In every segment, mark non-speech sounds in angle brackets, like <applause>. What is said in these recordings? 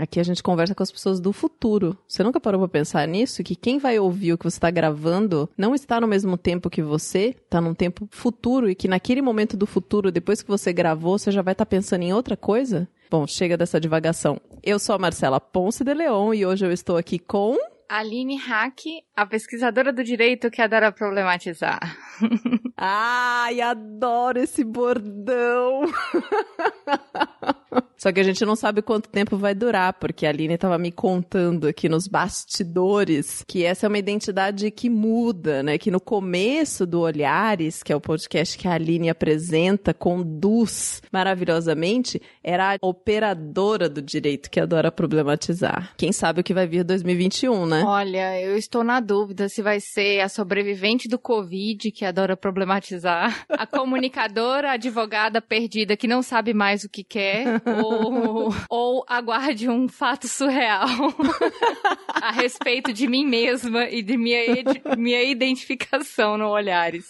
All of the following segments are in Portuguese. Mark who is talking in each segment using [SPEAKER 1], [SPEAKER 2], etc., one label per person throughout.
[SPEAKER 1] Aqui a gente conversa com as pessoas do futuro. Você nunca parou pra pensar nisso? Que quem vai ouvir o que você está gravando não está no mesmo tempo que você, está num tempo futuro e que naquele momento do futuro, depois que você gravou, você já vai estar tá pensando em outra coisa? Bom, chega dessa divagação. Eu sou a Marcela Ponce de Leon e hoje eu estou aqui com.
[SPEAKER 2] Aline Hack, a pesquisadora do direito que adora problematizar. <laughs>
[SPEAKER 1] Ai, adoro esse bordão! <laughs> Só que a gente não sabe quanto tempo vai durar, porque a Aline estava me contando aqui nos bastidores que essa é uma identidade que muda, né? Que no começo do Olhares, que é o podcast que a Aline apresenta, conduz maravilhosamente, era a operadora do direito que adora problematizar. Quem sabe o que vai vir 2021, né?
[SPEAKER 2] Olha, eu estou na dúvida se vai ser a sobrevivente do Covid que adora problematizar, a comunicadora, <laughs> advogada perdida que não sabe mais o que quer, ou ou, ou aguarde um fato surreal <laughs> a respeito de mim mesma e de minha, minha identificação no Olhares.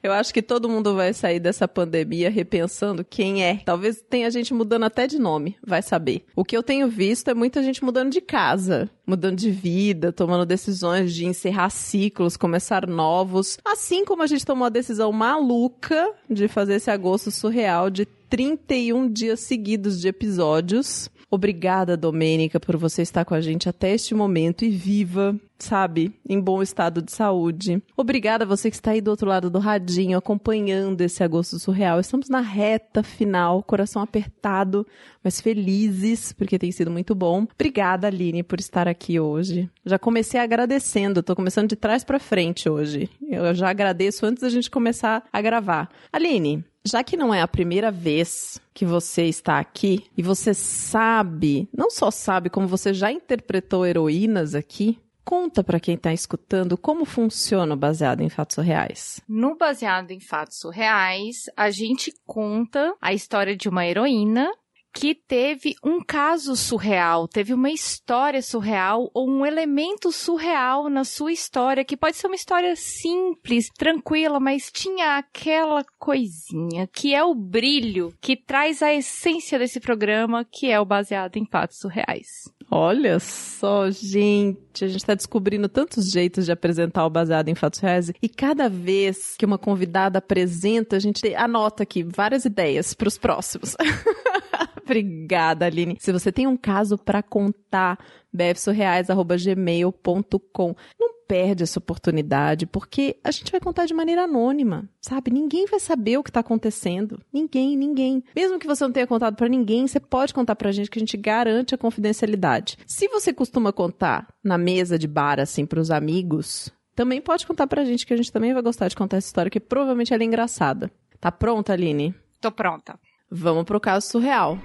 [SPEAKER 1] Eu acho que todo mundo vai sair dessa pandemia repensando quem é. Talvez tenha gente mudando até de nome, vai saber. O que eu tenho visto é muita gente mudando de casa, mudando de vida, tomando decisões de encerrar ciclos, começar novos. Assim como a gente tomou a decisão maluca de fazer esse agosto surreal de 31 dias seguidos de episódios. Obrigada, Domênica, por você estar com a gente até este momento e viva, sabe, em bom estado de saúde. Obrigada a você que está aí do outro lado do radinho, acompanhando esse agosto surreal. Estamos na reta final, coração apertado, mas felizes, porque tem sido muito bom. Obrigada, Aline, por estar aqui hoje. Já comecei agradecendo, estou começando de trás para frente hoje. Eu já agradeço antes da gente começar a gravar. Aline, já que não é a primeira vez que você está aqui e você sabe, não só sabe, como você já interpretou heroínas aqui, conta para quem está escutando como funciona o baseado em fatos reais.
[SPEAKER 2] No baseado em fatos reais, a gente conta a história de uma heroína que teve um caso surreal, teve uma história surreal ou um elemento surreal na sua história, que pode ser uma história simples, tranquila, mas tinha aquela coisinha que é o brilho que traz a essência desse programa, que é o baseado em fatos surreais.
[SPEAKER 1] Olha só, gente, a gente está descobrindo tantos jeitos de apresentar o baseado em fatos reais e cada vez que uma convidada apresenta, a gente anota aqui várias ideias para os próximos. <laughs> Obrigada, Aline. Se você tem um caso para contar, bfsurreais.gmail.com. Não perde essa oportunidade, porque a gente vai contar de maneira anônima, sabe? Ninguém vai saber o que está acontecendo. Ninguém, ninguém. Mesmo que você não tenha contado para ninguém, você pode contar pra gente que a gente garante a confidencialidade. Se você costuma contar na mesa de bar, assim, pros amigos, também pode contar pra gente que a gente também vai gostar de contar essa história, que provavelmente ela é engraçada. Tá pronta, Aline?
[SPEAKER 2] Tô pronta.
[SPEAKER 1] Vamos pro caso surreal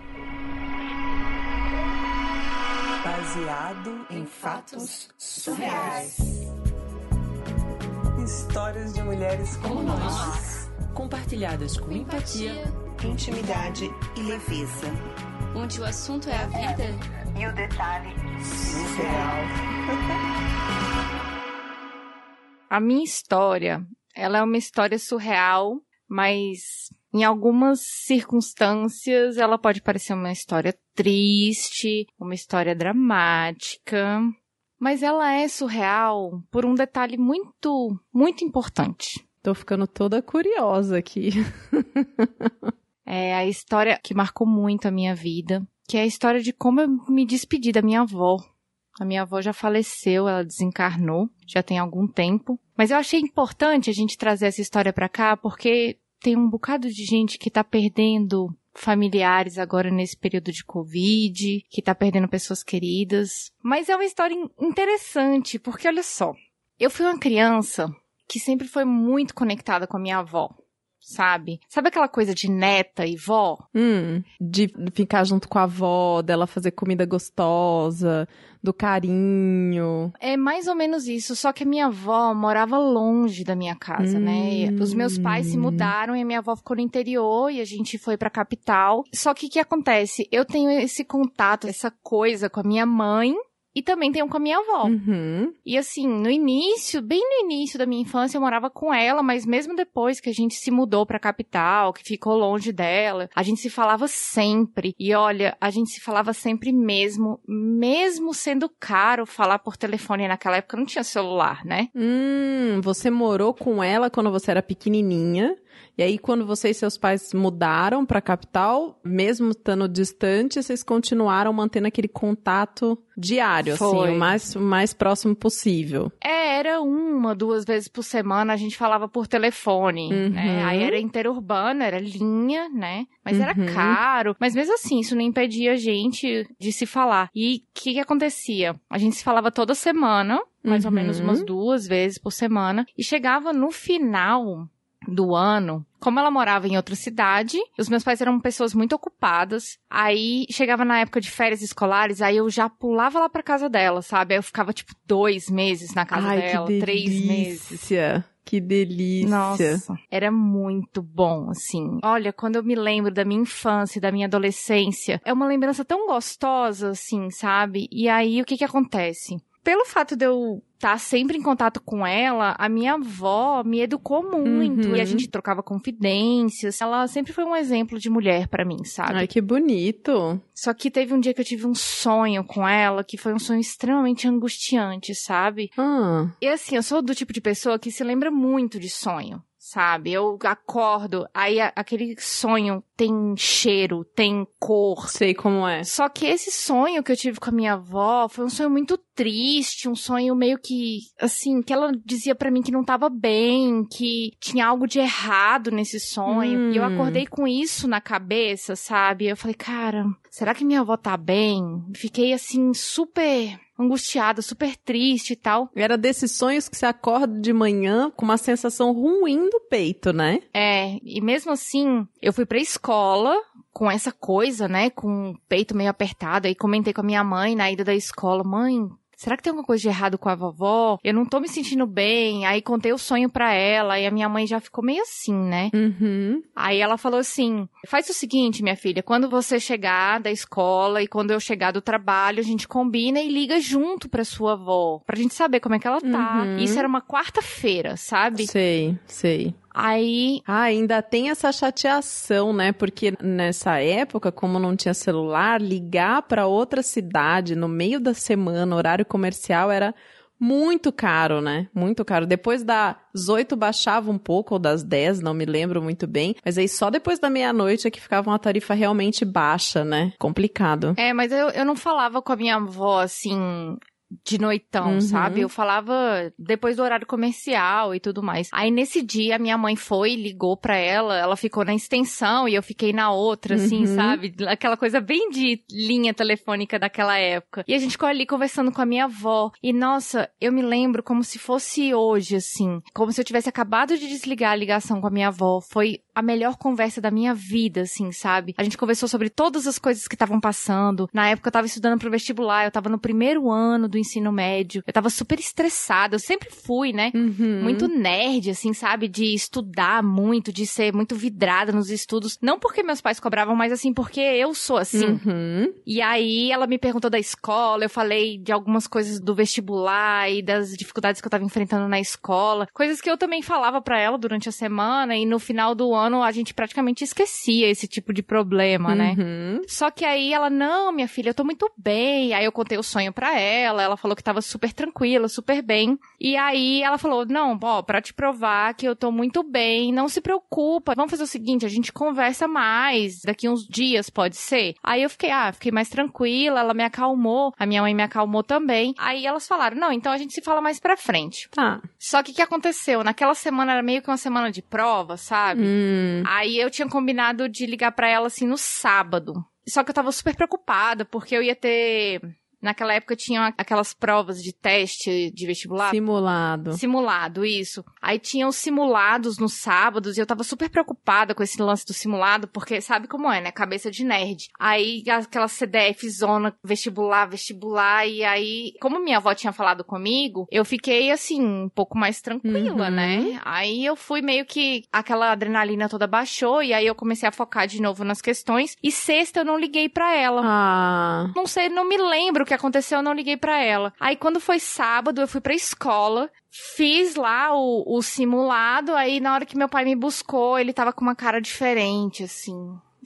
[SPEAKER 3] baseado em fatos surreais. Histórias de mulheres como, como nós,
[SPEAKER 4] compartilhadas com empatia,
[SPEAKER 3] intimidade e leveza.
[SPEAKER 4] Onde o assunto é a vida
[SPEAKER 3] e o detalhe surreal. <laughs>
[SPEAKER 2] A minha história, ela é uma história surreal, mas em algumas circunstâncias, ela pode parecer uma história triste, uma história dramática, mas ela é surreal por um detalhe muito, muito importante.
[SPEAKER 1] Tô ficando toda curiosa aqui. <laughs>
[SPEAKER 2] é a história que marcou muito a minha vida, que é a história de como eu me despedi da minha avó. A minha avó já faleceu, ela desencarnou, já tem algum tempo. Mas eu achei importante a gente trazer essa história para cá porque tem um bocado de gente que tá perdendo familiares agora nesse período de Covid, que tá perdendo pessoas queridas. Mas é uma história interessante, porque olha só, eu fui uma criança que sempre foi muito conectada com a minha avó sabe? Sabe aquela coisa de neta e vó?
[SPEAKER 1] Hum, de ficar junto com a avó, dela fazer comida gostosa, do carinho.
[SPEAKER 2] É mais ou menos isso, só que a minha avó morava longe da minha casa, né? hum. né? Os meus pais se mudaram e a minha avó ficou no interior e a gente foi pra capital. Só que o que acontece? Eu tenho esse contato, essa coisa com a minha mãe e também tenho com a minha avó.
[SPEAKER 1] Uhum.
[SPEAKER 2] E assim, no início, bem no início da minha infância, eu morava com ela, mas mesmo depois que a gente se mudou pra capital, que ficou longe dela, a gente se falava sempre. E olha, a gente se falava sempre mesmo, mesmo sendo caro falar por telefone. Naquela época não tinha celular, né?
[SPEAKER 1] Hum, você morou com ela quando você era pequenininha. E aí, quando você e seus pais mudaram pra capital, mesmo estando distante, vocês continuaram mantendo aquele contato diário, assim,
[SPEAKER 2] Foi.
[SPEAKER 1] o mais, o mais próximo possível.
[SPEAKER 2] É, era uma, duas vezes por semana a gente falava por telefone,
[SPEAKER 1] Uhum.
[SPEAKER 2] né? Aí era interurbano, era linha, né? Mas era
[SPEAKER 1] Uhum.
[SPEAKER 2] caro. Mas mesmo assim, isso não impedia a gente de se falar. E o que, que acontecia? A gente se falava toda semana, mais ou
[SPEAKER 1] Uhum.
[SPEAKER 2] menos umas duas vezes por semana. E chegava no final do ano, como ela morava em outra cidade, os meus pais eram pessoas muito ocupadas. Aí chegava na época de férias escolares, aí eu já pulava lá pra casa dela, sabe? Aí eu ficava tipo dois meses na casa
[SPEAKER 1] Ai,
[SPEAKER 2] dela,
[SPEAKER 1] que
[SPEAKER 2] três meses.
[SPEAKER 1] delícia. Que delícia.
[SPEAKER 2] Nossa, era muito bom, assim. Olha, quando eu me lembro da minha infância, da minha adolescência, é uma lembrança tão gostosa, assim, sabe? E aí, o que que acontece? Pelo fato de eu estar sempre em contato com ela, a minha avó me educou muito
[SPEAKER 1] Uhum.
[SPEAKER 2] e a gente trocava confidências. Ela sempre foi um exemplo de mulher pra mim, sabe?
[SPEAKER 1] Ai, que bonito.
[SPEAKER 2] Só que teve um dia que eu tive um sonho com ela, que foi um sonho extremamente angustiante, sabe?
[SPEAKER 1] Ah,
[SPEAKER 2] E assim, eu sou do tipo de pessoa que se lembra muito de sonho, sabe? Eu acordo, aí a- aquele sonho tem cheiro, tem cor.
[SPEAKER 1] sei como é.
[SPEAKER 2] Só que esse sonho que eu tive com a minha avó foi um sonho muito triste, um sonho meio que, assim, que ela dizia pra mim que não tava bem, que tinha algo de errado nesse sonho. E eu
[SPEAKER 1] Hum.
[SPEAKER 2] acordei com isso na cabeça, sabe? Eu falei, cara, será que minha avó tá bem? Fiquei assim, super angustiada, super triste e tal.
[SPEAKER 1] Era desses sonhos que você acorda de manhã com uma sensação ruim do peito, né?
[SPEAKER 2] É, e mesmo assim, eu fui pra escola com essa coisa, né, com o peito meio apertado, aí comentei com a minha mãe na ida da escola, mãe, será que tem alguma coisa de errado com a vovó? Eu não tô me sentindo bem. Aí contei o sonho pra ela e a minha mãe já ficou meio assim, né?
[SPEAKER 1] Uhum.
[SPEAKER 2] Aí ela falou assim: faz o seguinte, minha filha, quando você chegar da escola e quando eu chegar do trabalho, a gente combina e liga junto pra sua avó, pra gente saber como é que ela tá.
[SPEAKER 1] Uhum.
[SPEAKER 2] Isso era uma quarta-feira, sabe?
[SPEAKER 1] Sei, sei.
[SPEAKER 2] Aí
[SPEAKER 1] Ah, ainda tem essa chateação, né? Porque nessa época, como não tinha celular, ligar pra outra cidade no meio da semana, horário comercial, era muito caro, né? Muito caro. Depois das 8 baixava um pouco, ou das 10, não me lembro muito bem. Mas aí só depois da meia-noite é que ficava uma tarifa realmente baixa, né? Complicado.
[SPEAKER 2] É, mas eu, eu não falava com a minha avó assim. De noitão,
[SPEAKER 1] Uhum.
[SPEAKER 2] sabe? Eu falava depois do horário comercial e tudo mais. Aí nesse dia a minha mãe foi, ligou pra ela, ela ficou na extensão e eu fiquei na outra, assim,
[SPEAKER 1] Uhum.
[SPEAKER 2] sabe? Aquela coisa bem de linha telefônica daquela época. E a gente ficou ali conversando com a minha avó. E nossa, eu me lembro como se fosse hoje, assim. Como se eu tivesse acabado de desligar a ligação com a minha avó. Foi a melhor conversa da minha vida, assim, sabe? A gente conversou sobre todas as coisas que estavam passando. Na época eu tava estudando pro vestibular, eu tava no primeiro ano do ensino médio. Eu tava super estressada, eu sempre fui, né?
[SPEAKER 1] Uhum.
[SPEAKER 2] Muito nerd, assim, sabe? De estudar muito, de ser muito vidrada nos estudos. Não porque meus pais cobravam, mas assim, porque eu sou assim.
[SPEAKER 1] Uhum.
[SPEAKER 2] E aí ela me perguntou da escola, eu falei de algumas coisas do vestibular e das dificuldades que eu tava enfrentando na escola, coisas que eu também falava pra ela durante a semana e no final do ano a gente praticamente esquecia esse tipo de problema, né?
[SPEAKER 1] Uhum.
[SPEAKER 2] Só que aí ela, não, minha filha, eu tô muito bem. Aí eu contei o sonho pra ela, ela falou que tava super tranquila, super bem. E aí ela falou, não, ó, pra te provar que eu tô muito bem, não se preocupa. Vamos fazer o seguinte, a gente conversa mais, daqui uns dias pode ser? Aí eu fiquei, ah, fiquei mais tranquila, ela me acalmou, a minha mãe me acalmou também. Aí elas falaram, não, então a gente se fala mais pra frente.
[SPEAKER 1] Tá.
[SPEAKER 2] Só que o que aconteceu? Naquela semana era meio que uma semana de prova, sabe?
[SPEAKER 1] Hum.
[SPEAKER 2] Aí eu tinha combinado de ligar pra ela assim no sábado. Só que eu tava super preocupada, porque eu ia ter. Naquela época tinha aquelas provas de teste de vestibular.
[SPEAKER 1] Simulado.
[SPEAKER 2] Simulado, isso. Aí tinham os simulados nos sábados e eu tava super preocupada com esse lance do simulado, porque sabe como é, né? Cabeça de nerd. Aí aquela CDF zona vestibular, vestibular, e aí, como minha avó tinha falado comigo, eu fiquei assim, um pouco mais tranquila,
[SPEAKER 1] Uhum.
[SPEAKER 2] né? Aí eu fui meio que aquela adrenalina toda baixou, e aí eu comecei a focar de novo nas questões. E sexta eu não liguei pra ela.
[SPEAKER 1] Ah.
[SPEAKER 2] Não sei, não me lembro o que aconteceu, eu não liguei pra ela. Aí quando foi sábado, eu fui pra escola, fiz lá o, o simulado, aí na hora que meu pai me buscou, ele tava com uma cara diferente, assim.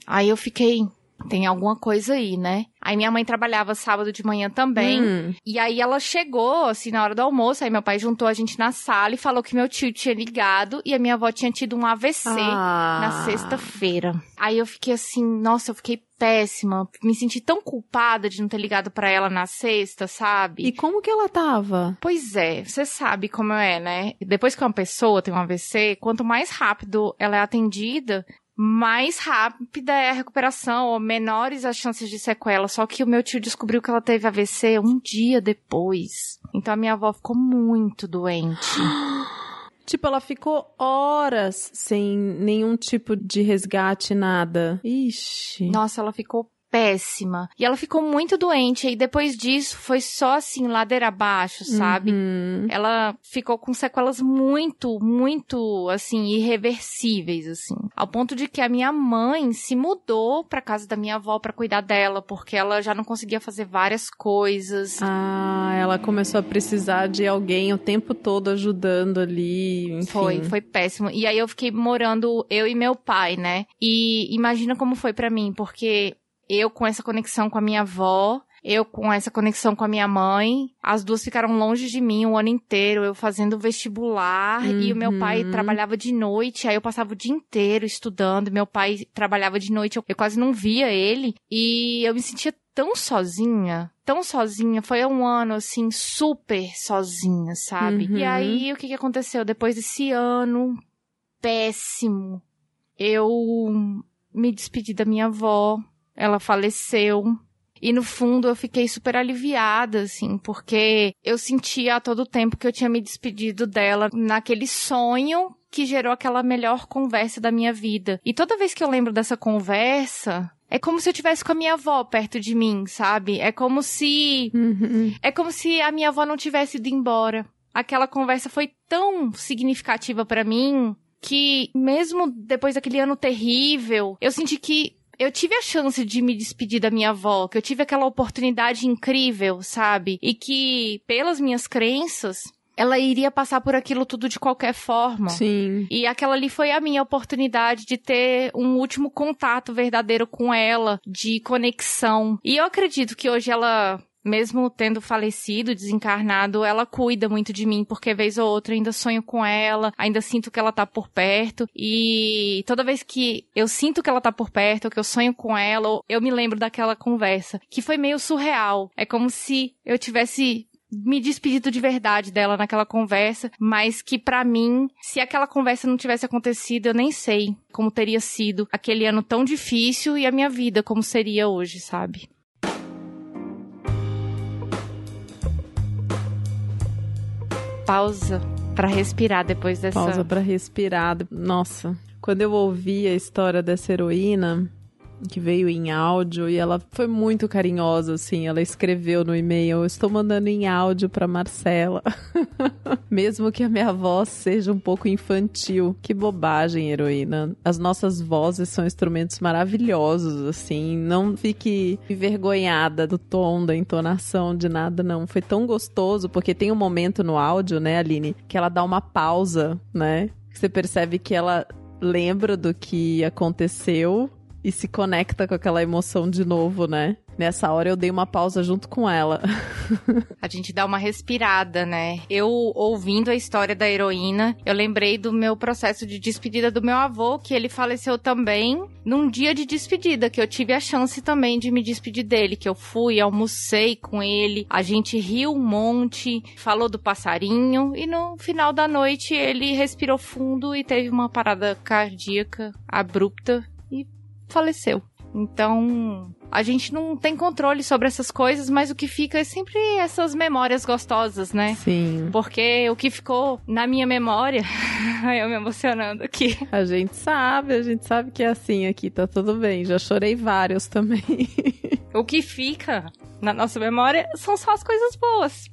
[SPEAKER 2] Aí eu fiquei, tem alguma coisa aí, né? Aí minha mãe trabalhava sábado de manhã também.
[SPEAKER 1] Hum.
[SPEAKER 2] E aí ela chegou, assim, na hora do almoço. Aí meu pai juntou a gente na sala e falou que meu tio tinha ligado e a minha avó tinha tido um AVC
[SPEAKER 1] Ah.
[SPEAKER 2] na sexta-feira. Aí eu fiquei assim, nossa, eu fiquei péssima. Me senti tão culpada de não ter ligado pra ela na sexta, sabe?
[SPEAKER 1] E como que ela tava?
[SPEAKER 2] Pois é, você sabe como é, né? Depois que uma pessoa tem um AVC, quanto mais rápido ela é atendida, mais rápida é a recuperação, ou menores as chances de sequela. Só que o meu tio descobriu que ela teve AVC um dia depois. Então a minha avó ficou muito doente. <gasps>
[SPEAKER 1] Tipo, ela ficou horas sem nenhum tipo de resgate, nada. Ixi.
[SPEAKER 2] Nossa, ela ficou péssima. E ela ficou muito doente. E depois disso, foi só assim, ladeira abaixo, sabe?
[SPEAKER 1] Uhum.
[SPEAKER 2] Ela ficou com sequelas muito, muito, assim, irreversíveis, assim. Ao ponto de que a minha mãe se mudou pra casa da minha avó pra cuidar dela, porque ela já não conseguia fazer várias coisas.
[SPEAKER 1] Ah, ela começou a precisar de alguém o tempo todo ajudando ali. Enfim.
[SPEAKER 2] Foi, foi péssimo. E aí eu fiquei morando, eu e meu pai, né? E imagina como foi pra mim, porque eu com essa conexão com a minha avó, eu com essa conexão com a minha mãe, as duas ficaram longe de mim o ano inteiro, eu fazendo vestibular e o meu pai
[SPEAKER 1] Uhum.
[SPEAKER 2] trabalhava de noite, aí eu passava o dia inteiro estudando, meu pai trabalhava de noite, eu, eu quase não via ele e eu me sentia tão sozinha, tão sozinha, foi um ano assim super sozinha, sabe?
[SPEAKER 1] Uhum.
[SPEAKER 2] E aí o que que aconteceu depois desse ano péssimo? Eu me despedi da minha avó, ela faleceu. E no fundo eu fiquei super aliviada, assim, porque eu sentia a todo tempo que eu tinha me despedido dela naquele sonho que gerou aquela melhor conversa da minha vida. E toda vez que eu lembro dessa conversa, é como se eu tivesse com a minha avó perto de mim, sabe? É como se
[SPEAKER 1] Uhum.
[SPEAKER 2] é como se a minha avó não tivesse ido embora. Aquela conversa foi tão significativa pra mim que mesmo depois daquele ano terrível, eu senti que eu tive a chance de me despedir da minha avó, que eu tive aquela oportunidade incrível, sabe? E que pelas minhas crenças, ela iria passar por aquilo tudo de qualquer forma.
[SPEAKER 1] Sim.
[SPEAKER 2] E aquela ali foi a minha oportunidade de ter um último contato verdadeiro com ela, de conexão. E eu acredito que hoje ela, mesmo tendo falecido, desencarnado, ela cuida muito de mim, porque vez ou outra ainda sonho com ela, ainda sinto que ela tá por perto. E toda vez que eu sinto que ela tá por perto, ou que eu sonho com ela, eu me lembro daquela conversa, que foi meio surreal. É como se eu tivesse me despedido de verdade dela naquela conversa, mas que pra mim, se aquela conversa não tivesse acontecido, eu nem sei como teria sido aquele ano tão difícil e a minha vida como seria hoje, sabe? Pausa pra respirar depois dessa
[SPEAKER 1] Pausa pra respirar. Nossa, quando eu ouvi a história dessa heroína, que veio em áudio, e ela foi muito carinhosa, assim, ela escreveu no e-mail, estou mandando em áudio pra Marcela. <laughs> Mesmo que a minha voz seja um pouco infantil. Que bobagem, heroína. As nossas vozes são instrumentos maravilhosos, assim, não fique envergonhada do tom, da entonação, de nada, não. Foi tão gostoso, porque tem um momento no áudio, né, Aline, que ela dá uma pausa, né? Você percebe que ela lembra do que aconteceu e se conecta com aquela emoção de novo, né? Nessa hora eu dei uma pausa junto com ela. <laughs>
[SPEAKER 2] A gente dá uma respirada, né? Eu, ouvindo a história da heroína, eu lembrei do meu processo de despedida do meu avô, que ele faleceu também num dia de despedida, que eu tive a chance também de me despedir dele, que eu fui, almocei com ele, a gente riu um monte, falou do passarinho, e no final da noite ele respirou fundo e teve uma parada cardíaca abrupta faleceu. Então, a gente não tem controle sobre essas coisas, mas o que fica é sempre essas memórias gostosas, né?
[SPEAKER 1] Sim.
[SPEAKER 2] Porque o que ficou na minha memória, <laughs> eu me emocionando aqui.
[SPEAKER 1] A gente sabe, a gente sabe que é assim aqui, tá tudo bem. Já chorei vários também. <laughs>
[SPEAKER 2] O que fica na nossa memória são só as coisas boas.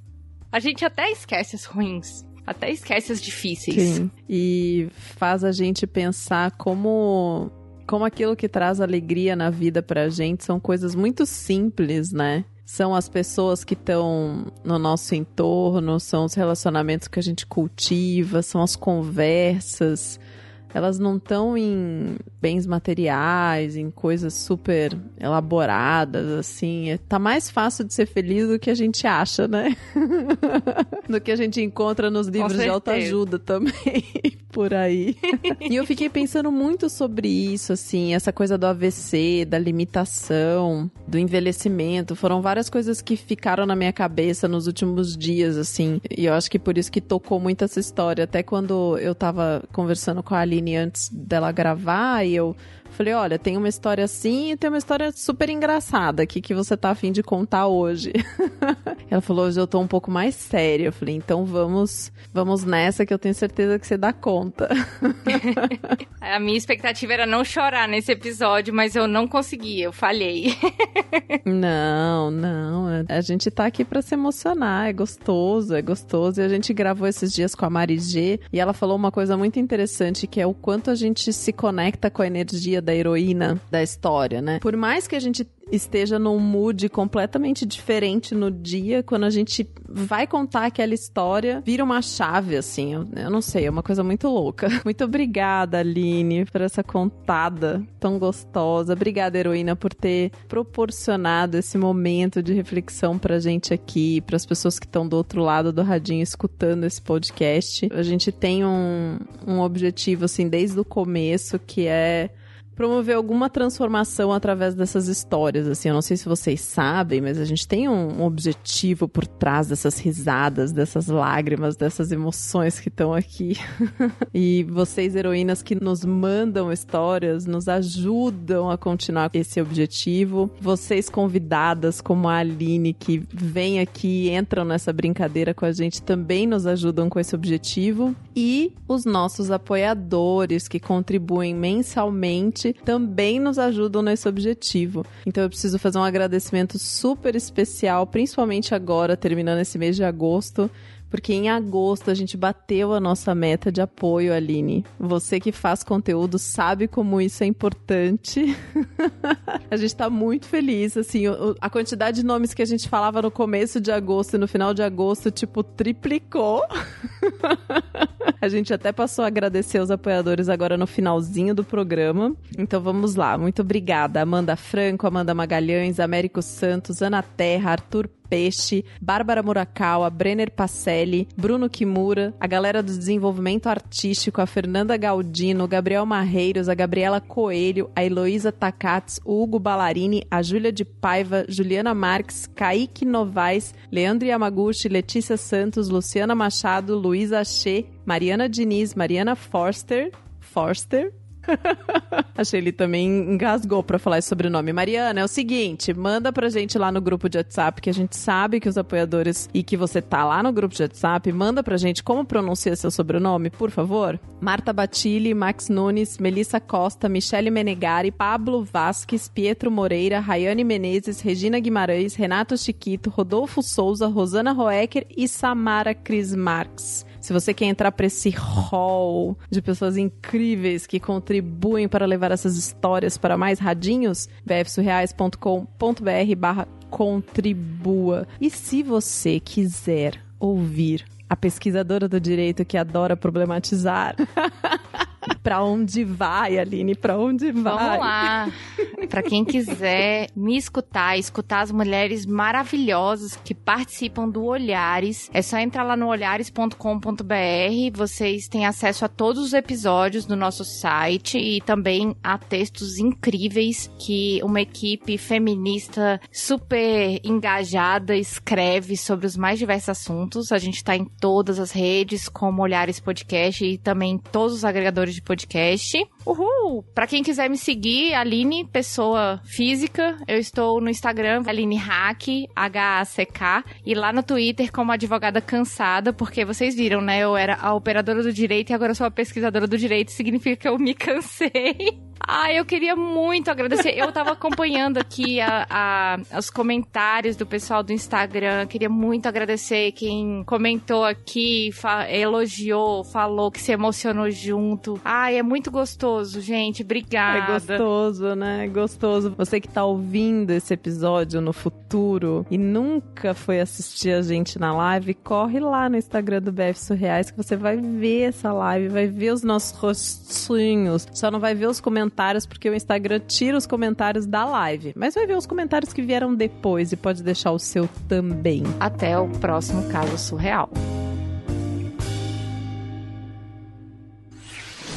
[SPEAKER 2] A gente até esquece as ruins, até esquece as difíceis.
[SPEAKER 1] Sim. E faz a gente pensar como como aquilo que traz alegria na vida pra gente são coisas muito simples, né? são as pessoas que estão no nosso entorno, são os relacionamentos que a gente cultiva, são as conversas. Elas não estão em bens materiais, em coisas super elaboradas, assim. É, tá mais fácil de ser feliz do que a gente acha, né? <laughs> do que a gente encontra nos livros de autoajuda também, <laughs> por aí. <laughs> e eu fiquei pensando muito sobre isso, assim, essa coisa do AVC, da limitação, do envelhecimento. Foram várias coisas que ficaram na minha cabeça nos últimos dias, assim. E eu acho que por isso que tocou muito essa história. Até quando eu tava conversando com a Aline antes dela gravar, e eu Falei, olha, tem uma história assim e tem uma história super engraçada aqui que você tá afim de contar hoje. <laughs> Ela falou, hoje eu tô um pouco mais séria. Eu falei, então vamos, vamos nessa que eu tenho certeza que você dá conta. <laughs>
[SPEAKER 2] A minha expectativa era não chorar nesse episódio, mas eu não consegui, eu falhei. <laughs>
[SPEAKER 1] Não, não. A gente tá aqui pra se emocionar, é gostoso, é gostoso. E a gente gravou esses dias com a Mari G e ela falou uma coisa muito interessante que é o quanto a gente se conecta com a energia da heroína da história, né? Por mais que a gente esteja num mood completamente diferente no dia, quando a gente vai contar aquela história, vira uma chave, assim. Eu, não sei, é uma coisa muito louca. <laughs> Muito obrigada, Aline, por essa contada tão gostosa. Obrigada, heroína, por ter proporcionado esse momento de reflexão pra gente aqui, para as pessoas que estão do outro lado do radinho escutando esse podcast. A gente tem um, um objetivo, assim, desde o começo, que é promover alguma transformação através dessas histórias, assim, eu não sei se vocês sabem, mas a gente tem um, objetivo por trás dessas risadas, dessas lágrimas, dessas emoções que estão aqui. <laughs> e vocês, heroínas, que nos mandam histórias, nos ajudam a continuar esse objetivo. Vocês, convidadas, como a Aline, que vem aqui e entram nessa brincadeira com a gente, também nos ajudam com esse objetivo. E os nossos apoiadores, que contribuem mensalmente também nos ajudam nesse objetivo. Então eu preciso fazer um agradecimento super especial, principalmente agora, terminando esse mês de agosto, porque em agosto a gente bateu a nossa meta de apoio, Aline. Você que faz conteúdo sabe como isso é importante. <laughs> a gente tá muito feliz, assim, a quantidade de nomes que a gente falava no começo de agosto e no final de agosto, tipo, triplicou. <laughs> <laughs> a gente até passou a agradecer os apoiadores agora no finalzinho do programa. Então vamos lá. Muito obrigada, Amanda Franco, Amanda Magalhães, Américo Santos, Ana Terra, Arthur Peixe, Bárbara Murakawa, Brenner Pacelli, Bruno Kimura, a galera do desenvolvimento artístico, a Fernanda Galdino, Gabriel Marreiros, a Gabriela Coelho, a Heloísa Takats, o Hugo Ballarini, a Júlia de Paiva, Juliana Marques, Kaique Novaes, Leandro Yamaguchi, Letícia Santos, Luciana Machado, Luísa Achê, Mariana Diniz, Mariana Forster, Forster, <laughs> a Shelly também engasgou para falar esse sobrenome. Mariana, é o seguinte, manda pra gente lá no grupo de WhatsApp, que a gente sabe que os apoiadores e que você tá lá no grupo de WhatsApp, manda pra gente como pronuncia seu sobrenome, por favor. Marta Batilli, Max Nunes, Melissa Costa, Michele Menegari, Pablo Vasques, Pietro Moreira, Rayane Menezes, Regina Guimarães, Renato Chiquito, Rodolfo Souza, Rosana Roecker e Samara Cris Marques. Se você quer entrar para esse hall de pessoas incríveis que contribuem para levar essas histórias para mais radinhos, bfsurreais.com.br barra contribua. E se você quiser ouvir a pesquisadora do direito que adora problematizar <laughs> Pra onde vai, Aline? Pra onde vai?
[SPEAKER 2] Vamos lá. <laughs> Pra quem quiser me escutar, escutar as mulheres maravilhosas que participam do Olhares, é só entrar lá no olhares.com.br. Vocês têm acesso a todos os episódios do nosso site e também a textos incríveis que uma equipe feminista super engajada escreve sobre os mais diversos assuntos. A gente tá em todas as redes, como Olhares Podcast e também em todos os agregadores de podcast. Uhul! Pra quem quiser me seguir, Aline, pessoa física, eu estou no Instagram, Aline Hack, H-A-C-K, e lá no Twitter como advogada cansada, porque vocês viram, né? Eu era a operadora do direito e agora sou a pesquisadora do direito, significa que eu me <laughs> cansei. Ah, eu queria muito agradecer. Eu tava acompanhando aqui a, a, os comentários do pessoal do Instagram. Queria muito agradecer quem comentou aqui, fa elogiou, falou que se emocionou junto. Ah, Ai, é muito gostoso, gente. Obrigada.
[SPEAKER 1] É gostoso, né? É gostoso. Você que tá ouvindo esse episódio no futuro e nunca foi assistir a gente na live, corre lá no Instagram do BF Surreais que você vai ver essa live, vai ver os nossos rostinhos. Só não vai ver os comentários porque o Instagram tira os comentários da live. Mas vai ver os comentários que vieram depois e pode deixar o seu também.
[SPEAKER 2] Até o próximo caso surreal.